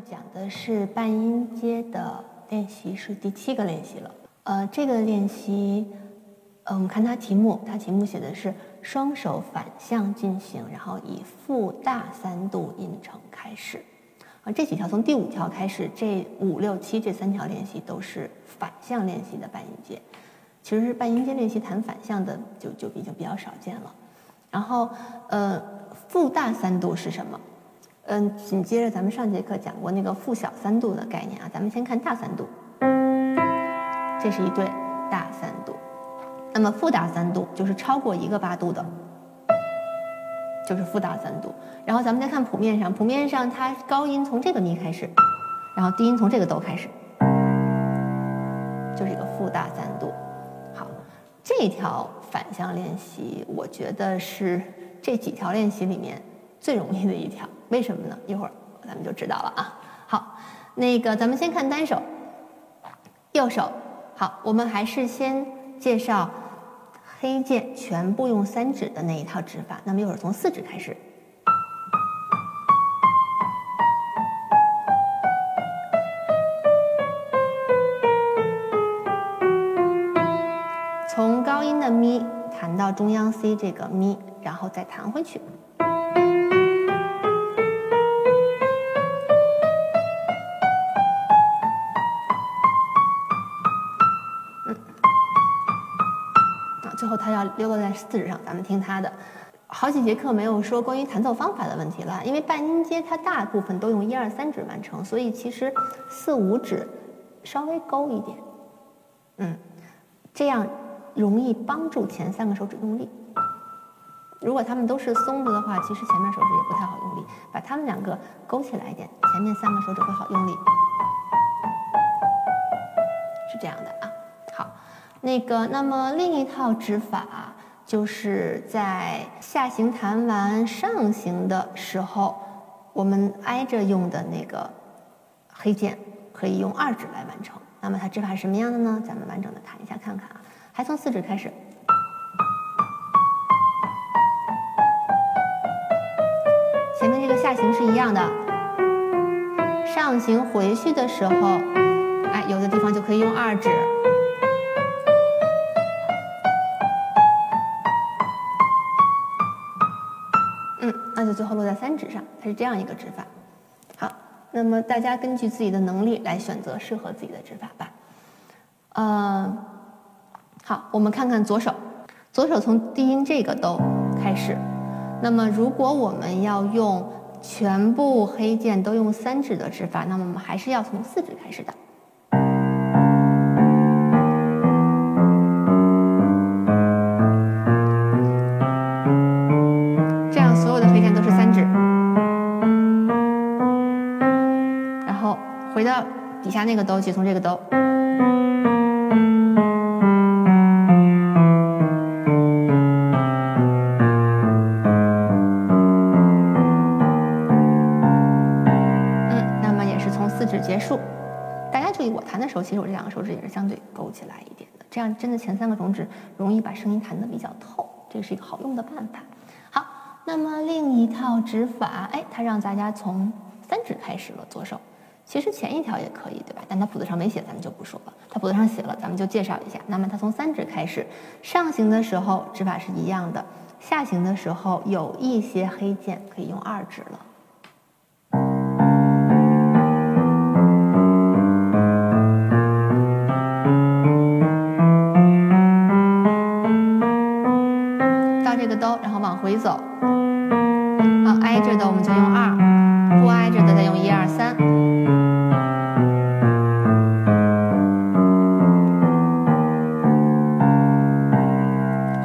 讲的是半音阶的练习，是第七个练习了。呃，这个练习，呃，我们看它题目，它题目写的是双手反向进行，然后以负大三度音程开始。啊，这几条从第五条开始，这五六七这三条练习都是反向练习的半音阶。其实是半音阶练习弹反向的就就已经比较少见了。然后，呃，负大三度是什么？嗯，紧接着咱们上节课讲过那个负小三度的概念啊，咱们先看大三度，这是一对大三度。那么负大三度就是超过一个八度的，就是负大三度。然后咱们再看谱面上，谱面上它高音从这个咪开始，然后低音从这个哆开始，就是一个负大三度。好，这条反向练习，我觉得是这几条练习里面最容易的一条。为什么呢？一会儿咱们就知道了啊。好，那个咱们先看单手，右手。好，我们还是先介绍黑键全部用三指的那一套指法。那么一会儿从四指开始，从高音的咪弹到中央 C 这个咪，然后再弹回去。最后他要溜落在四指上，咱们听他的。好几节课没有说关于弹奏方法的问题了，因为半音阶它大部分都用一二三指完成，所以其实四五指稍微勾一点，嗯，这样容易帮助前三个手指用力。如果他们都是松的的话，其实前面手指也不太好用力。把他们两个勾起来一点，前面三个手指会好用力。是这样的啊。好那个，那么另一套指法就是在下行弹完上行的时候，我们挨着用的那个黑键可以用二指来完成。那么它指法是什么样的呢？咱们完整的弹一下看看啊。还从四指开始，前面这个下行是一样的，上行回去的时候，哎，有的地方就可以用二指。最后落在三指上，它是这样一个指法。好，那么大家根据自己的能力来选择适合自己的指法吧。呃，好，我们看看左手，左手从低音这个哆开始。那么如果我们要用全部黑键都用三指的指法，那么我们还是要从四指开始的。这样所有的黑键都是三指，然后回到底下那个哆，去从这个哆，嗯，那么也是从四指结束。大家注意，我弹的时候，其实我这两个手指也是相对勾起来一点的，这样真的前三个中指容易把声音弹得比较透，这是一个好用的办法。好，那么另一套指法，哎，它让大家从三指开始了，左手。其实前一条也可以，对吧？但它谱子上没写，咱们就不说了。它谱子上写了，咱们就介绍一下。那么它从三指开始，上行的时候指法是一样的，下行的时候有一些黑键可以用二指了。到这个哆，然后往回走，挨着的我们就用二，不挨着的再用一二三。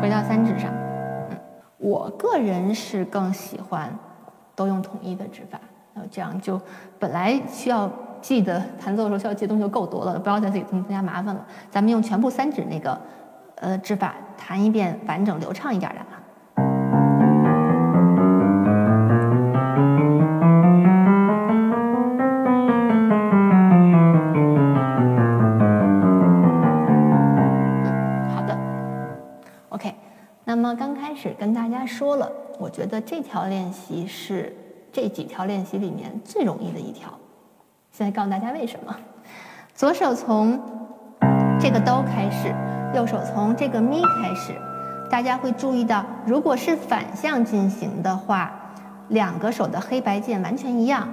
回到三指上，我个人是更喜欢都用统一的指法，那这样就本来需要记的弹奏的时候需要记的东西就够多了，不要再自己增加麻烦了。咱们用全部三指那个呃指法弹一遍完整流畅一点的始跟大家说了，我觉得这条练习是这几条练习里面最容易的一条，现在告诉大家为什么。左手从这个哆开始，右手从这个咪开始。大家会注意到，如果是反向进行的话，两个手的黑白键完全一样。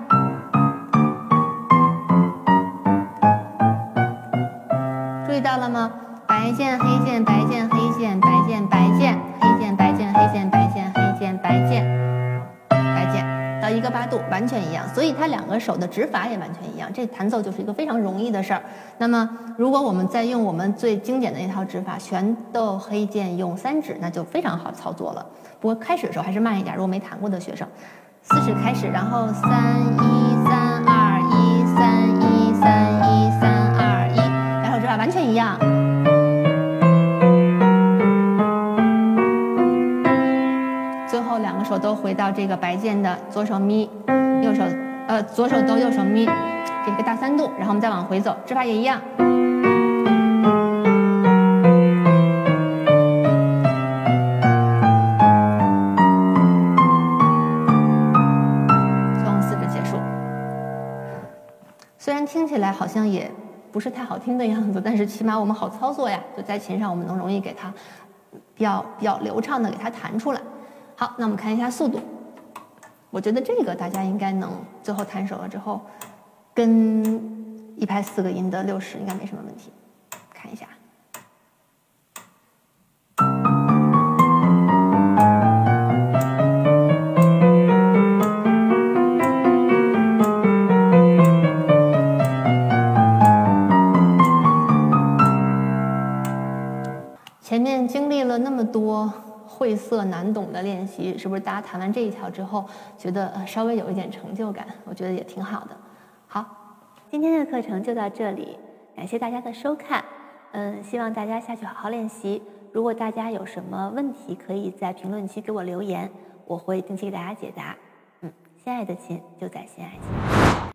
注意到了吗？白键黑键白键黑键白键白键黑键白键黑键白键黑键白键白键到一个八度完全一样，所以它两个手的指法也完全一样。这弹奏就是一个非常容易的事儿。那么，如果我们再用我们最经典的那套指法，全都黑键用三指，那就非常好操作了。不过开始的时候还是慢一点，如果没弹过的学生，四指开始，然后三一三二一三一三一三二一，两手指法完全一样。最后两个手都回到这个白键的左手咪，右手呃左手哆，右手咪，这个大三度，然后我们再往回走，指法也一样。从四指结束。虽然听起来好像也不是太好听的样子，但是起码我们好操作呀，就在琴上我们能容易给它比较比较流畅的给它弹出来。好，那我们看一下速度。我觉得这个大家应该能最后弹熟了之后，跟一拍四个音的六十应该没什么问题。看一下，前面经历了那么多。晦涩难懂的练习，是不是大家弹完这一条之后，觉得呃稍微有一点成就感？我觉得也挺好的。好，今天的课程就到这里，感谢大家的收看。嗯，希望大家下去好好练习。如果大家有什么问题，可以在评论区给我留言，我会定期给大家解答。嗯，心爱的琴就在心爱琴。